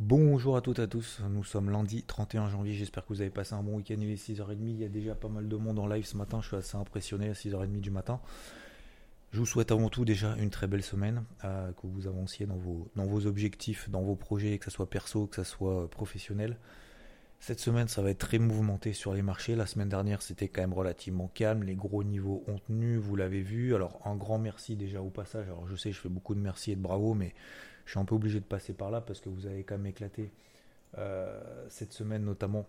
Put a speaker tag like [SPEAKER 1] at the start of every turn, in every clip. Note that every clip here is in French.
[SPEAKER 1] Bonjour à toutes et à tous, nous sommes lundi 31 janvier, j'espère que vous avez passé un bon week-end, il est 6h30, il y a déjà pas mal de monde en live ce matin, je suis assez impressionné à 6h30 du matin. Je vous souhaite avant tout déjà une très belle semaine, euh, que vous avanciez dans vos, dans vos objectifs, dans vos projets, que ce soit perso, que ce soit professionnel. Cette semaine, ça va être très mouvementé sur les marchés. La semaine dernière, c'était quand même relativement calme. Les gros niveaux ont tenu, vous l'avez vu. Alors, un grand merci déjà au passage. Alors, je sais, je fais beaucoup de merci et de bravo, mais je suis un peu obligé de passer par là parce que vous avez quand même éclaté euh, cette semaine, notamment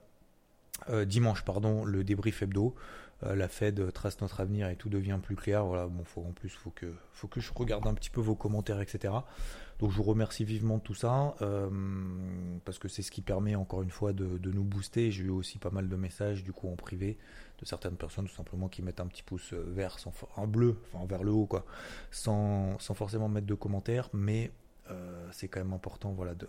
[SPEAKER 1] euh, dimanche, pardon, le débrief hebdo. Euh, la Fed trace notre avenir et tout devient plus clair. Voilà, bon, faut, en plus, faut que, faut que je regarde un petit peu vos commentaires, etc. Donc je vous remercie vivement de tout ça, euh, parce que c'est ce qui permet encore une fois de, nous booster. J'ai eu aussi pas mal de messages du coup en privé de certaines personnes tout simplement qui mettent un petit pouce vert, sans, un bleu, enfin vers le haut quoi, sans, sans forcément mettre de commentaires, mais c'est quand même important voilà de,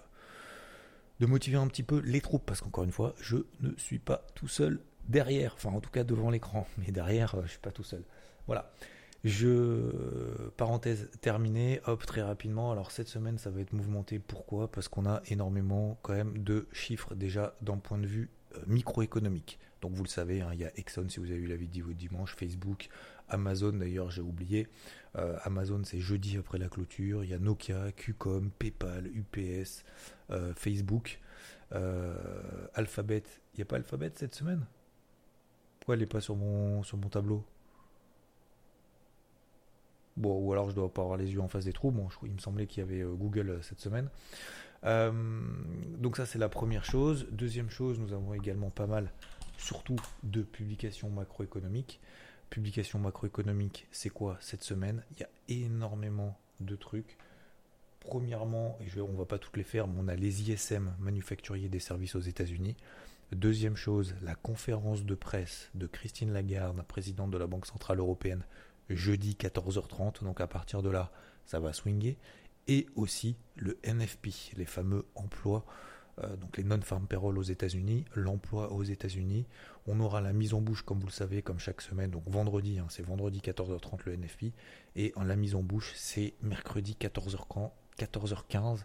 [SPEAKER 1] de motiver un petit peu les troupes, parce qu'encore une fois, je ne suis pas tout seul derrière, enfin en tout cas devant l'écran, mais derrière, euh, je suis pas tout seul. Voilà. Je parenthèse terminée, hop très rapidement. Alors cette semaine ça va être mouvementé. Pourquoi? Parce qu'on a énormément quand même de chiffres déjà d'un point de vue euh, microéconomique. Donc vous le savez, hein, il y a Exxon si vous avez eu la vidéo dimanche, Facebook, Amazon d'ailleurs j'ai oublié. Euh, Amazon c'est jeudi après la clôture. Il y a Nokia, Qcom, PayPal, UPS, euh, Facebook, Alphabet. Il n'y a pas Alphabet cette semaine? Pourquoi elle n'est pas sur mon, sur mon tableau Bon, ou alors je dois pas avoir les yeux en face des trous. Bon, il me semblait qu'il y avait Google cette semaine. Euh, donc ça c'est la première chose. Deuxième chose, nous avons également pas mal, surtout de publications macroéconomiques. Publications macroéconomiques, c'est quoi cette semaine? Il y a énormément de trucs. Premièrement, et je, on va pas toutes les faire, mais on a les ISM, manufacturiers des services aux États-Unis. Deuxième chose, la conférence de presse de Christine Lagarde, présidente de la Banque Centrale Européenne, jeudi 14h30. Donc à partir de là, ça va swinguer. Et aussi le NFP, les fameux emplois, euh, donc les non-farm payroll aux États-Unis, l'emploi aux États-Unis. On aura la mise en bouche, comme vous le savez, comme chaque semaine. Donc vendredi, hein, c'est vendredi 14h30 le NFP. Et en la mise en bouche, c'est mercredi 14h, 14h15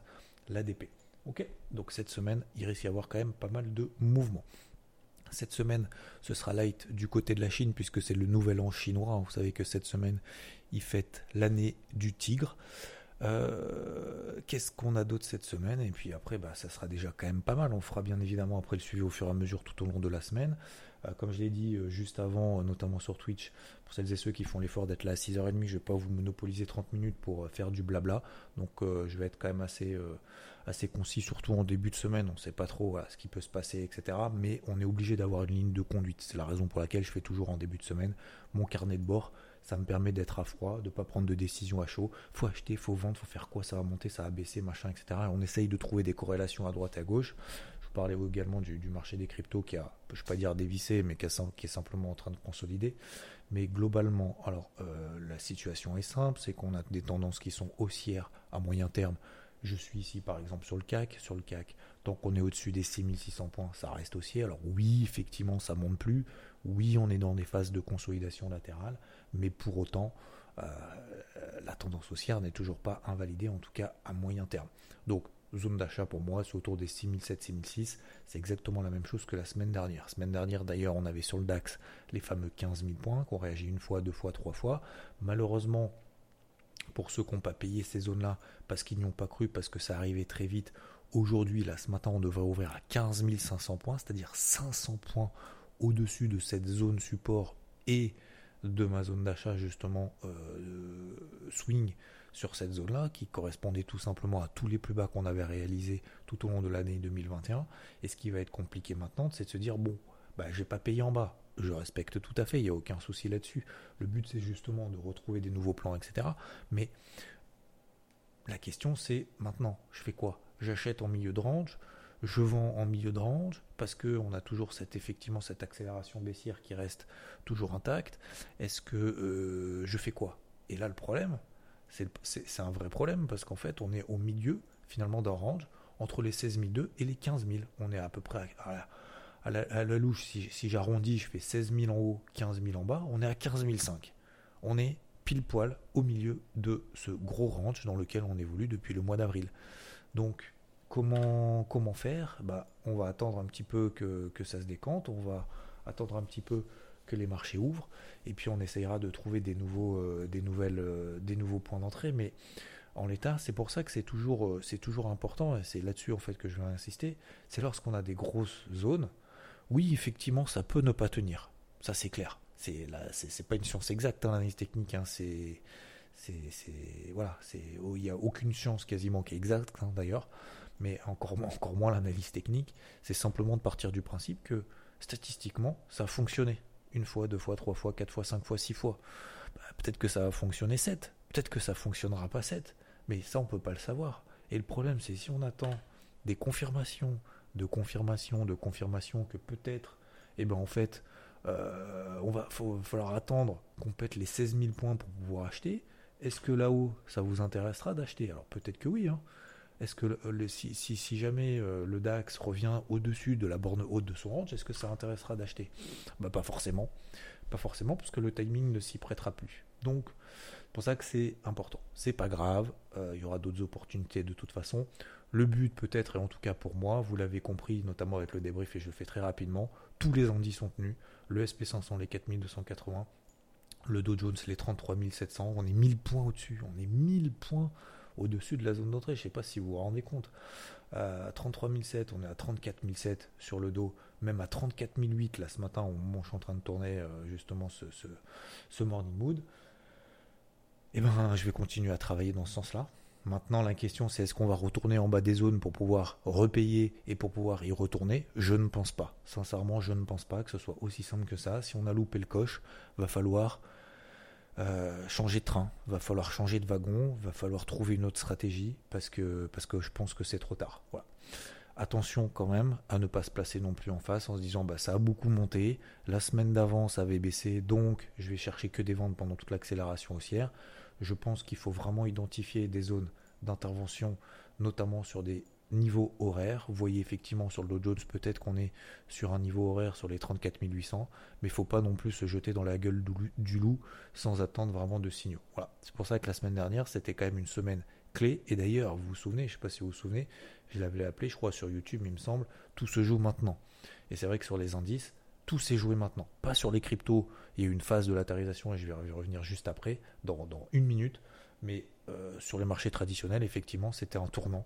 [SPEAKER 1] l'ADP. Ok? Donc cette semaine, il risque d'y avoir quand même pas mal de mouvements. Cette semaine, ce sera light du côté de la Chine puisque c'est le nouvel an chinois. Vous savez que cette semaine, ils fêtent l'année du tigre. Euh, qu'est-ce qu'on a d'autre cette semaine? Et puis après, bah, ça sera déjà quand même pas mal. On fera bien évidemment après le suivi au fur et à mesure tout au long de la semaine. Euh, comme je l'ai dit euh, juste avant, notamment sur Twitch, pour celles et ceux qui font l'effort d'être là à 6h30, je ne vais pas vous monopoliser 30 minutes pour faire du blabla. Donc je vais être quand même assez assez concis, surtout en début de semaine. On ne sait pas trop ce qui peut se passer, etc. Mais on est obligé d'avoir une ligne de conduite. C'est la raison pour laquelle je fais toujours en début de semaine mon carnet de bord. Ça me permet d'être à froid, de ne pas prendre de décision à chaud. Faut acheter, faut vendre, faut faire quoi? Ça va monter, ça va baisser, machin, etc. Et on essaye de trouver des corrélations à droite et à gauche. Je vous parlais également du, marché des cryptos qui a, je ne vais pas dire dévissé, mais qui, est simplement en train de consolider. Mais globalement, alors euh, la situation est simple, c'est qu'on a des tendances qui sont haussières à moyen terme je suis ici par exemple sur le CAC, sur le CAC, tant qu'on est au-dessus des 6600 points, ça reste haussier. Alors oui, effectivement, ça monte plus. Oui, on est dans des phases de consolidation latérale, mais pour autant, euh, la tendance haussière n'est toujours pas invalidée, en tout cas à moyen terme. Donc, zone d'achat pour moi, c'est autour des 6007-6006. C'est exactement la même chose que la semaine dernière. Semaine dernière, d'ailleurs, on avait sur le DAX les fameux 15 000 points qu'on réagit une fois, deux fois, trois fois. Malheureusement, pour ceux qui n'ont pas payé ces zones-là parce qu'ils n'y ont pas cru, parce que ça arrivait très vite. Aujourd'hui, là, ce matin, on devrait ouvrir à 15 500 points, c'est-à-dire 500 points au-dessus de cette zone support et de ma zone d'achat, justement, euh, swing sur cette zone-là, qui correspondait tout simplement à tous les plus bas qu'on avait réalisés tout au long de l'année 2021. Et ce qui va être compliqué maintenant, c'est de se dire, bon, bah, j'ai pas payé en bas, je respecte tout à fait, il n'y a aucun souci là-dessus. Le but, c'est justement de retrouver des nouveaux plans, etc. Mais La question c'est maintenant, je fais quoi? J'achète en milieu de range, je vends en milieu de range parce que on a toujours cette effectivement cette accélération baissière qui reste toujours intacte. Est-ce que euh, je fais quoi? Et là le problème, c'est un vrai problème parce qu'en fait on est au milieu finalement d'un range entre les 16 002 et les 15 000. On est à peu près à, la, louche, si, j'arrondis, je fais 16 000 en haut, 15 000 en bas, on est à 15 500. On est pile poil au milieu de ce gros range dans lequel on évolue depuis le mois d'avril. Donc, comment, faire bah, On va attendre un petit peu que, ça se décante, on va attendre un petit peu que les marchés ouvrent, et puis on essayera de trouver des nouveaux, euh, euh, points d'entrée. Mais en l'état, c'est pour ça que c'est toujours, euh, c'est toujours important, et c'est là-dessus en fait que je vais insister, c'est lorsqu'on a des grosses zones, oui, effectivement, ça peut ne pas tenir. Ça, c'est clair. C'est c'est pas une science exacte, hein, l'analyse technique. Hein, c'est, voilà, oh, il n'y a aucune science quasiment qui est exacte hein, d'ailleurs, mais encore, moins l'analyse technique. C'est simplement de partir du principe que statistiquement, ça a fonctionné une fois, deux fois, trois fois, quatre fois, cinq fois, six fois. Bah, peut-être que ça va fonctionner sept, peut-être que ça fonctionnera pas sept, mais ça on peut pas le savoir. Et le problème, c'est si on attend des confirmations de confirmation, de confirmation que peut-être, eh ben en fait, euh, on va falloir attendre qu'on pète les 16 000 points pour pouvoir acheter. Est-ce que là-haut, ça vous intéressera d'acheter? Alors peut-être que oui. Hein. Est-ce que si, jamais euh, le DAX revient au-dessus de la borne haute de son range, est-ce que ça intéressera d'acheter? Bah, Pas forcément. Pas forcément, parce que le timing ne s'y prêtera plus. Donc, c'est pour ça que c'est important. C'est pas grave, euh, il y aura d'autres opportunités de toute façon. Le but peut-être, et en tout cas pour moi, vous l'avez compris, notamment avec le débrief, et je le fais très rapidement, tous les indices sont tenus. Le SP500, les 4280, le Dow Jones, les 33 700, on est 1000 points au-dessus, on est 1000 points au-dessus de la zone d'entrée, je ne sais pas si vous vous rendez compte. À 33 700, on est à 34 700 sur le dos, même à 34 008 là ce matin où je suis en train de tourner euh, justement ce, morning mood. Eh ben, je vais continuer à travailler dans ce sens-là. Maintenant, la question, c'est est-ce qu'on va retourner en bas des zones pour pouvoir repayer et pour pouvoir y retourner? Je ne pense pas. Sincèrement, je ne pense pas que ce soit aussi simple que ça. Si on a loupé le coche, va falloir euh, changer de train, va falloir changer de wagon, va falloir trouver une autre stratégie parce que, je pense que c'est trop tard. Attention quand même à ne pas se placer non plus en face en se disant bah ça a beaucoup monté, la semaine d'avant ça avait baissé, donc je vais chercher que des ventes pendant toute l'accélération haussière. Je pense qu'il faut vraiment identifier des zones d'intervention, notamment sur des niveaux horaires. Vous voyez effectivement sur le Dow Jones, peut-être qu'on est sur un niveau horaire sur les 34 800, mais il faut pas non plus se jeter dans la gueule du loup sans attendre vraiment de signaux. Voilà. C'est pour ça que la semaine dernière, c'était quand même une semaine clé. Et d'ailleurs, vous vous souvenez, je ne sais pas si vous vous souvenez, je l'avais appelé, je crois, sur YouTube, il me semble, tout se joue maintenant. Et c'est vrai que sur les indices, tout s'est joué maintenant. Pas sur les cryptos, il y a eu une phase de latérisation et je vais revenir juste après, dans, une minute. Mais euh, sur les marchés traditionnels, effectivement, c'était un tournant.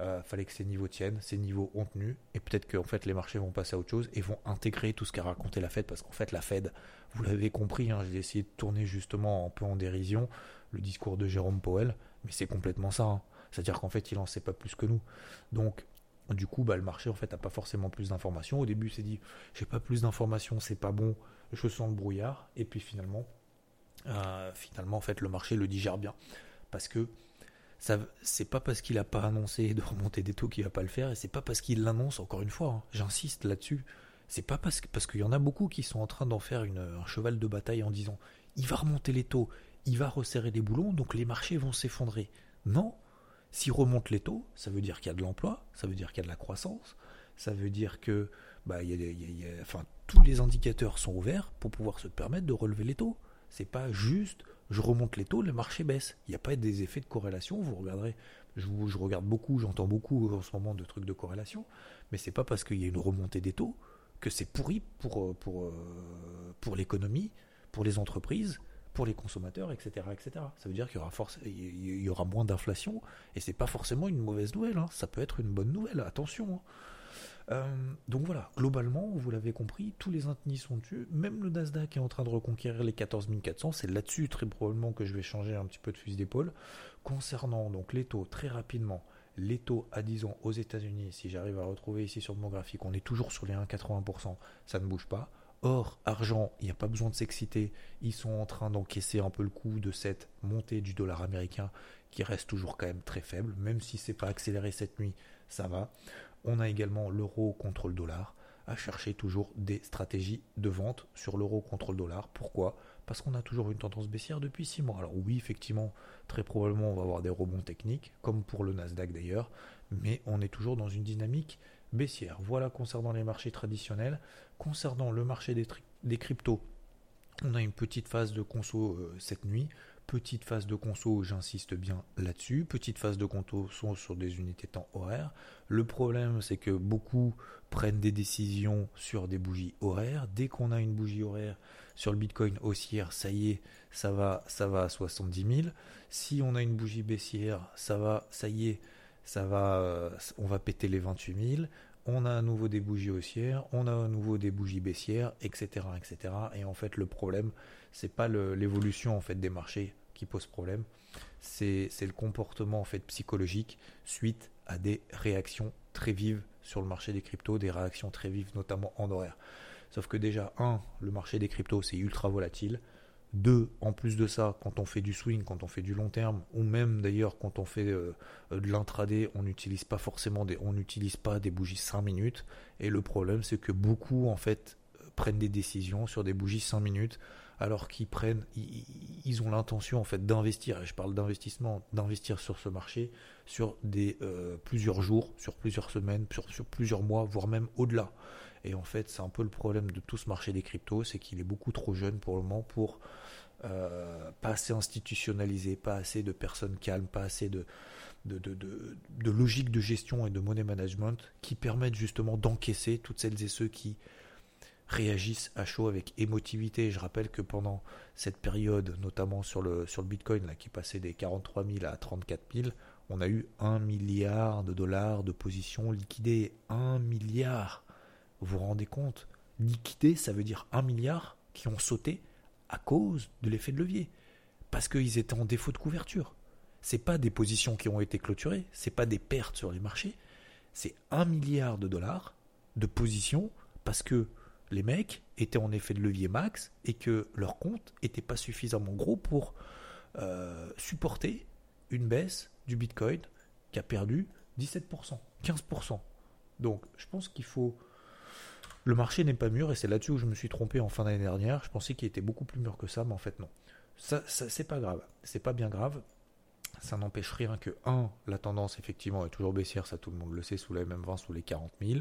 [SPEAKER 1] Euh, fallait que ces niveaux tiennent, ces niveaux ont tenu, et peut-être qu'en fait les marchés vont passer à autre chose et vont intégrer tout ce qu'a raconté la Fed, parce qu'en fait la Fed, vous l'avez compris, hein, j'ai essayé de tourner justement un peu en dérision le discours de Jérôme Powell, mais c'est complètement ça. Hein. C'est-à-dire qu'en fait il en sait pas plus que nous. Donc du coup, bah, le marché en fait n'a pas forcément plus d'informations. Au début, c'est dit, j'ai pas plus d'informations, c'est pas bon, je sens le brouillard. Et puis finalement, euh, finalement, en fait, le marché le digère bien, parce que ça, c'est pas parce qu'il a pas annoncé de remonter des taux qu'il va pas le faire, et c'est pas parce qu'il l'annonce. Encore une fois, hein, j'insiste là-dessus. C'est pas parce parce qu'il y en a beaucoup qui sont en train d'en faire un cheval de bataille en disant, il va remonter les taux, il va resserrer les boulons, donc les marchés vont s'effondrer. Non, s'il remonte les taux, ça veut dire qu'il y a de l'emploi, ça veut dire qu'il y a de la croissance, ça veut dire que bah, enfin, tous les indicateurs sont ouverts pour pouvoir se permettre de relever les taux. C'est pas juste je remonte les taux, le marché baisse. Il n'y a pas des effets de corrélation. Vous regarderez, je, regarde beaucoup, j'entends beaucoup en ce moment de trucs de corrélation, mais c'est pas parce qu'il y a une remontée des taux que c'est pourri pour, pour, euh, pour l'économie, pour les entreprises, pour les consommateurs, etc., etc. Ça veut dire qu'il y aura moins d'inflation, et c'est pas forcément une mauvaise nouvelle, hein. ça peut être une bonne nouvelle, attention. Hein. Euh, donc voilà, globalement, vous l'avez compris, tous les indices sont tués, même le Nasdaq est en train de reconquérir les 14 400, c'est là-dessus très probablement que je vais changer un petit peu de fusil d'épaule. Concernant donc les taux, très rapidement, les taux à 10 ans aux États-Unis, si j'arrive à retrouver ici sur mon graphique, on est toujours sur les 1,80%, ça ne bouge pas. Or, argent, il n'y a pas besoin de s'exciter. Ils sont en train d'encaisser un peu le coup de cette montée du dollar américain qui reste toujours quand même très faible, même si c'est pas accéléré cette nuit, ça va. On a également l'euro contre le dollar, à chercher toujours des stratégies de vente sur l'euro contre le dollar. Pourquoi? Parce qu'on a toujours une tendance baissière depuis 6 mois. Alors oui, effectivement, très probablement on va avoir des rebonds techniques, comme pour le Nasdaq d'ailleurs, mais on est toujours dans une dynamique baissière. Voilà concernant les marchés traditionnels. Concernant le marché des, cryptos, on a une petite phase de conso euh, cette nuit. Petite phase de conso, j'insiste bien là-dessus. Petite phase de conso sont sur des unités temps horaires. Le problème, c'est que beaucoup prennent des décisions sur des bougies horaires. Dès qu'on a une bougie horaire sur le Bitcoin haussière, ça y est, ça va, ça va à 70 000. Si on a une bougie baissière, ça va, ça y est, ça va, euh, on va péter les 28 000 on a à nouveau des bougies haussières, on a à nouveau des bougies baissières, etc., etc. Et en fait, le problème, c'est pas l'évolution en fait des marchés qui pose problème, c'est le comportement en fait psychologique suite à des réactions très vives sur le marché des cryptos, des réactions très vives notamment en horaire. Sauf que déjà, un, le marché des cryptos c'est ultra volatile. Deux, en plus de ça, quand on fait du swing, quand on fait du long terme, ou même d'ailleurs quand on fait euh, de l'intraday, on n'utilise pas forcément des, on n'utilise pas des bougies 5 minutes. Et le problème, c'est que beaucoup en fait prennent des décisions sur des bougies 5 minutes alors qu'ils prennent, ils, ont l'intention en fait d'investir, et je parle d'investissement, d'investir sur ce marché sur des euh, plusieurs jours, sur plusieurs semaines, sur, plusieurs mois, voire même au-delà. Et en fait, c'est un peu le problème de tout ce marché des cryptos, c'est qu'il est beaucoup trop jeune pour le moment pour euh, pas assez institutionnalisé, pas assez de personnes calmes, pas assez de, de, de, de, logique de gestion et de money management qui permettent justement d'encaisser toutes celles et ceux qui réagissent à chaud avec émotivité. Je rappelle que pendant cette période, notamment sur le, sur le Bitcoin, qui passait des 43 000 à 34 000, on a eu 1 milliard de dollars de positions liquidées. 1 milliard Vous vous rendez compte? Liquidé, ça veut dire 1 milliard qui ont sauté à cause de l'effet de levier. Parce qu'ils étaient en défaut de couverture. C'est pas des positions qui ont été clôturées, c'est pas des pertes sur les marchés, c'est 1 milliard de dollars de positions parce que les mecs étaient en effet de levier max et que leur compte n'était pas suffisamment gros pour euh, supporter une baisse du Bitcoin qui a perdu 17%, 15%. Donc je pense qu'il faut... Le marché n'est pas mûr et c'est là-dessus où je me suis trompé en fin d'année dernière. Je pensais qu'il était beaucoup plus mûr que ça, mais en fait non. Ça, ça c'est pas grave. C'est pas bien grave. Ça n'empêche rien que 1. La tendance effectivement est toujours baissière, ça tout le monde le sait, sous les même 20 sous les 40 000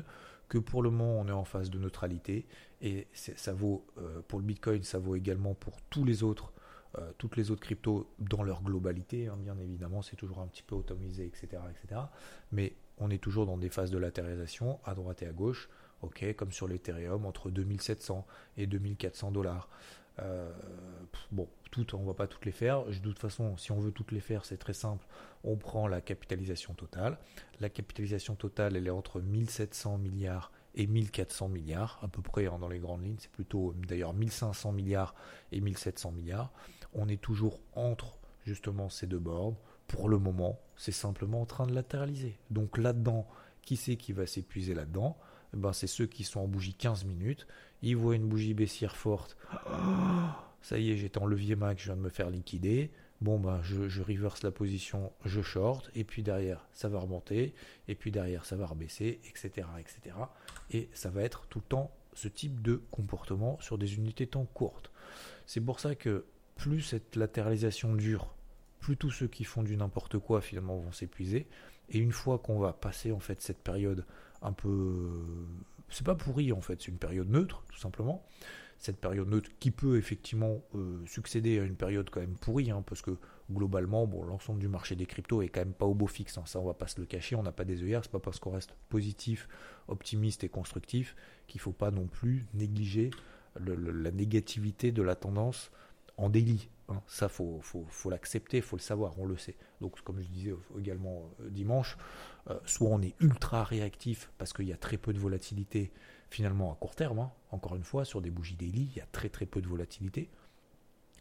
[SPEAKER 1] que pour le moment on est en phase de neutralité et ça vaut euh, pour le Bitcoin, ça vaut également pour tous les autres, euh, toutes les autres cryptos dans leur globalité. Hein, bien évidemment, c'est toujours un petit peu automisé, etc., etc. Mais on est toujours dans des phases de latéralisation à droite et à gauche. Ok, comme sur l'Ethereum entre 2700 et 2400 dollars. Euh, bon, toutes, on va pas toutes les faire. De toute façon, si on veut toutes les faire, c'est très simple. On prend la capitalisation totale. La capitalisation totale, elle est entre 1700 milliards et 1400 milliards, à peu près hein, dans les grandes lignes. C'est plutôt d'ailleurs 1500 milliards et 1700 milliards. On est toujours entre justement ces deux bornes. Pour le moment, c'est simplement en train de latéraliser. Donc là-dedans, qui c'est qui va s'épuiser là-dedans? Eh ben, C'est ceux qui sont en bougie 15 minutes. Ils voient une bougie baissière forte. Ça y est, j'étais en levier max, je viens de me faire liquider. Bon, ben, je, reverse la position, je short, et puis derrière, ça va remonter, et puis derrière, ça va rebaisser, etc., etc. Et ça va être tout le temps ce type de comportement sur des unités temps courtes. C'est pour ça que plus cette latéralisation dure, plus tous ceux qui font du n'importe quoi finalement vont s'épuiser. Et une fois qu'on va passer en fait cette période un peu, c'est pas pourri en fait, c'est une période neutre tout simplement cette période neutre qui peut effectivement euh, succéder à une période quand même pourrie, hein, parce que globalement, bon, l'ensemble du marché des cryptos est quand même pas au beau fixe, hein, ça on va pas se le cacher, on n'a pas des œillères, c'est pas parce qu'on reste positif, optimiste et constructif qu'il faut pas non plus négliger la négativité de la tendance en délit. Hein. Ça, faut, faut, faut l'accepter, faut le savoir, on le sait. Donc, comme je disais également euh, dimanche, euh, soit on est ultra réactif parce qu'il y a très peu de volatilité finalement à court terme, hein. encore une fois, sur des bougies daily, il y a très très peu de volatilité.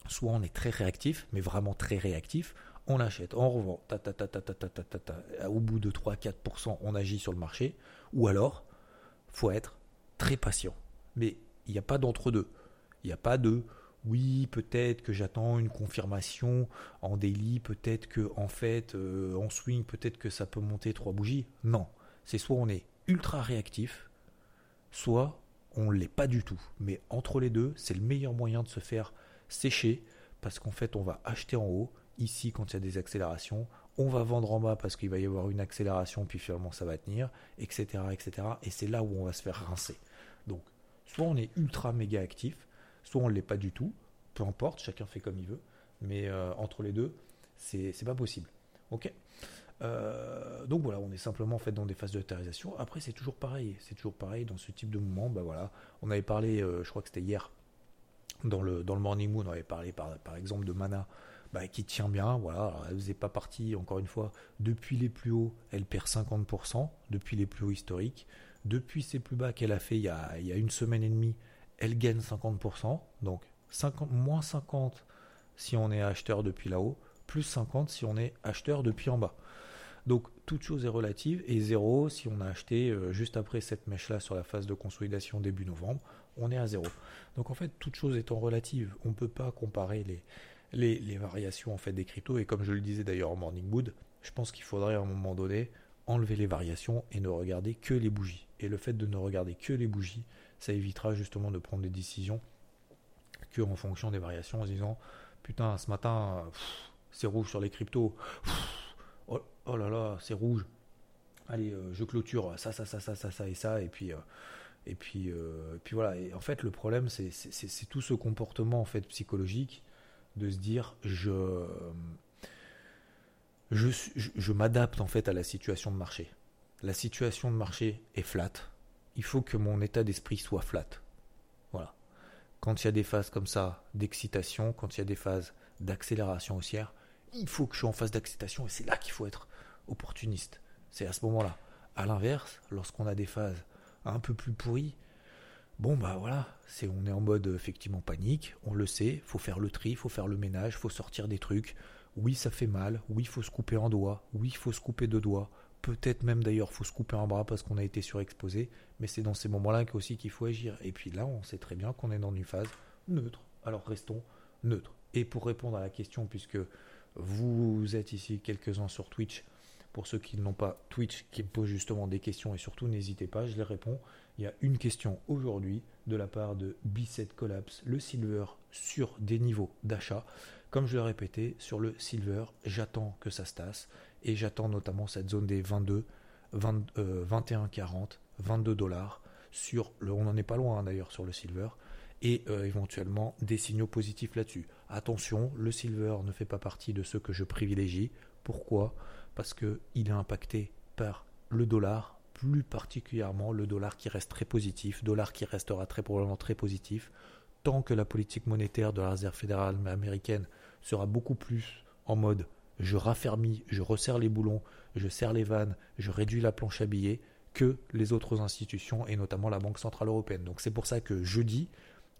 [SPEAKER 1] Soit on est très réactif, mais vraiment très réactif, on achète, on revend, ta, ta, ta, ta, ta, ta, ta, ta, au bout de 3-4%, on agit sur le marché, ou alors, faut être très patient. Mais il n'y a pas d'entre-deux. Il n'y a pas de oui, peut-être que j'attends une confirmation en daily, peut-être que en fait euh, en swing, peut-être que ça peut monter trois bougies. Non, c'est soit on est ultra réactif, soit on ne l'est pas du tout. Mais entre les deux, c'est le meilleur moyen de se faire sécher parce qu'en fait on va acheter en haut, ici quand il y a des accélérations, on va vendre en bas parce qu'il va y avoir une accélération, puis finalement ça va tenir, etc. etc. Et c'est là où on va se faire rincer. Donc, soit on est ultra méga actif, soit on ne l'est pas du tout, peu importe, chacun fait comme il veut, mais euh, entre les deux, c'est pas possible. Ok? Euh, donc voilà, on est simplement fait dans des phases de Après, c'est toujours pareil, c'est toujours pareil dans ce type de moment. Bah voilà, on avait parlé, euh, je crois que c'était hier, dans le, dans le Morning Moon, on avait parlé par, par exemple de Mana, bah, qui tient bien. Voilà, elle faisait pas partie, encore une fois, depuis les plus hauts, elle perd 50%, depuis les plus hauts historiques. Depuis ses plus bas qu'elle a fait il y a, il y a une semaine et demie, elle gagne 50%. Donc 50, moins 50 si on est acheteur depuis là-haut, plus 50 si on est acheteur depuis en bas. Donc toute chose est relative et zéro si on a acheté euh, juste après cette mèche-là sur la phase de consolidation début novembre, on est à zéro. Donc en fait, toute chose étant relative, on ne peut pas comparer les, les, variations en fait des cryptos et comme je le disais d'ailleurs en Morning Mood, je pense qu'il faudrait à un moment donné enlever les variations et ne regarder que les bougies. Et le fait de ne regarder que les bougies, ça évitera justement de prendre des décisions que en fonction des variations en se disant putain ce matin c'est rouge sur les cryptos oh, oh, là là c'est rouge. Allez euh, je clôture ça ça ça ça ça ça et ça et puis euh, et puis euh, puis voilà. Et en fait le problème c'est c'est tout ce comportement en fait psychologique de se dire je je, je m'adapte en fait à la situation de marché. La situation de marché est flat. Il faut que mon état d'esprit soit flat. Voilà. Quand il y a des phases comme ça d'excitation, quand il y a des phases d'accélération haussière, il faut que je sois en phase d'excitation et c'est là qu'il faut être opportuniste. C'est à ce moment-là. À l'inverse, lorsqu'on a des phases un peu plus pourries, bon bah voilà, c'est on est en mode effectivement panique, on le sait, faut faire le tri, faut faire le ménage, faut sortir des trucs. Oui, ça fait mal, oui, faut se couper un doigt, oui, faut se couper deux doigts, Peut-être même d'ailleurs, faut se couper un bras parce qu'on a été surexposé, mais c'est dans ces moments-là aussi qu'il faut agir. Et puis là, on sait très bien qu'on est dans une phase neutre. Alors restons neutres. Et pour répondre à la question, puisque vous êtes ici quelques-uns sur Twitch, pour ceux qui n'ont pas Twitch, qui posent justement des questions, et surtout n'hésitez pas, je les réponds. Il y a une question aujourd'hui de la part de B7 Collapse, le silver sur des niveaux d'achat. Comme je l'ai répété, sur le silver, j'attends que ça se tasse et j'attends notamment cette zone des 22, 21, 40, 22 dollars sur le, on n'en est pas loin hein, d'ailleurs sur le silver et euh, éventuellement des signaux positifs là-dessus. Attention, le silver ne fait pas partie de ceux que je privilégie. Pourquoi? Parce que il est impacté par le dollar, plus particulièrement le dollar qui reste très positif, dollar qui restera très probablement très positif, tant que la politique monétaire de la Réserve fédérale américaine sera beaucoup plus en mode je raffermis, je resserre les boulons, je serre les vannes, je réduis la planche à billets que les autres institutions et notamment la Banque Centrale Européenne. Donc c'est pour ça que jeudi,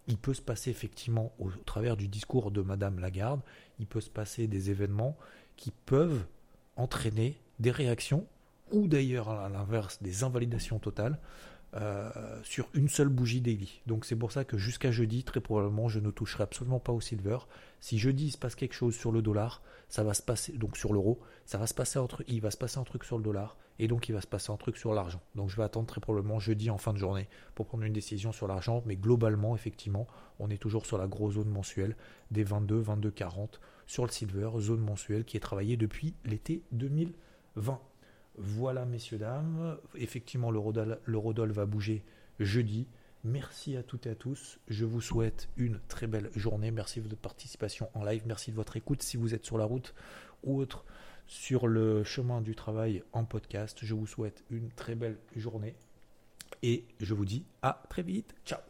[SPEAKER 1] il peut se passer effectivement au travers du discours de Madame Lagarde, il peut se passer des événements qui peuvent entraîner des réactions ou d'ailleurs à l'inverse des invalidations totales euh, sur une seule bougie daily. Donc c'est pour ça que jusqu'à jeudi, très probablement, je ne toucherai absolument pas au silver. Si jeudi il se passe quelque chose sur le dollar, ça va se passer donc sur l'euro, ça va se passer entre, il va se passer un truc sur le dollar et donc il va se passer un truc sur l'argent. Donc je vais attendre très probablement jeudi en fin de journée pour prendre une décision sur l'argent, mais globalement effectivement, on est toujours sur la grosse zone mensuelle des 22, 22, 40 sur le silver, zone mensuelle qui est travaillée depuis l'été 2020. Voilà, messieurs, dames. Effectivement, l'eurodoll va bouger jeudi. Merci à toutes et à tous. Je vous souhaite une très belle journée. Merci de votre participation en live. Merci de votre écoute. Si vous êtes sur la route ou autre sur le chemin du travail en podcast, je vous souhaite une très belle journée. Et je vous dis à très vite. Ciao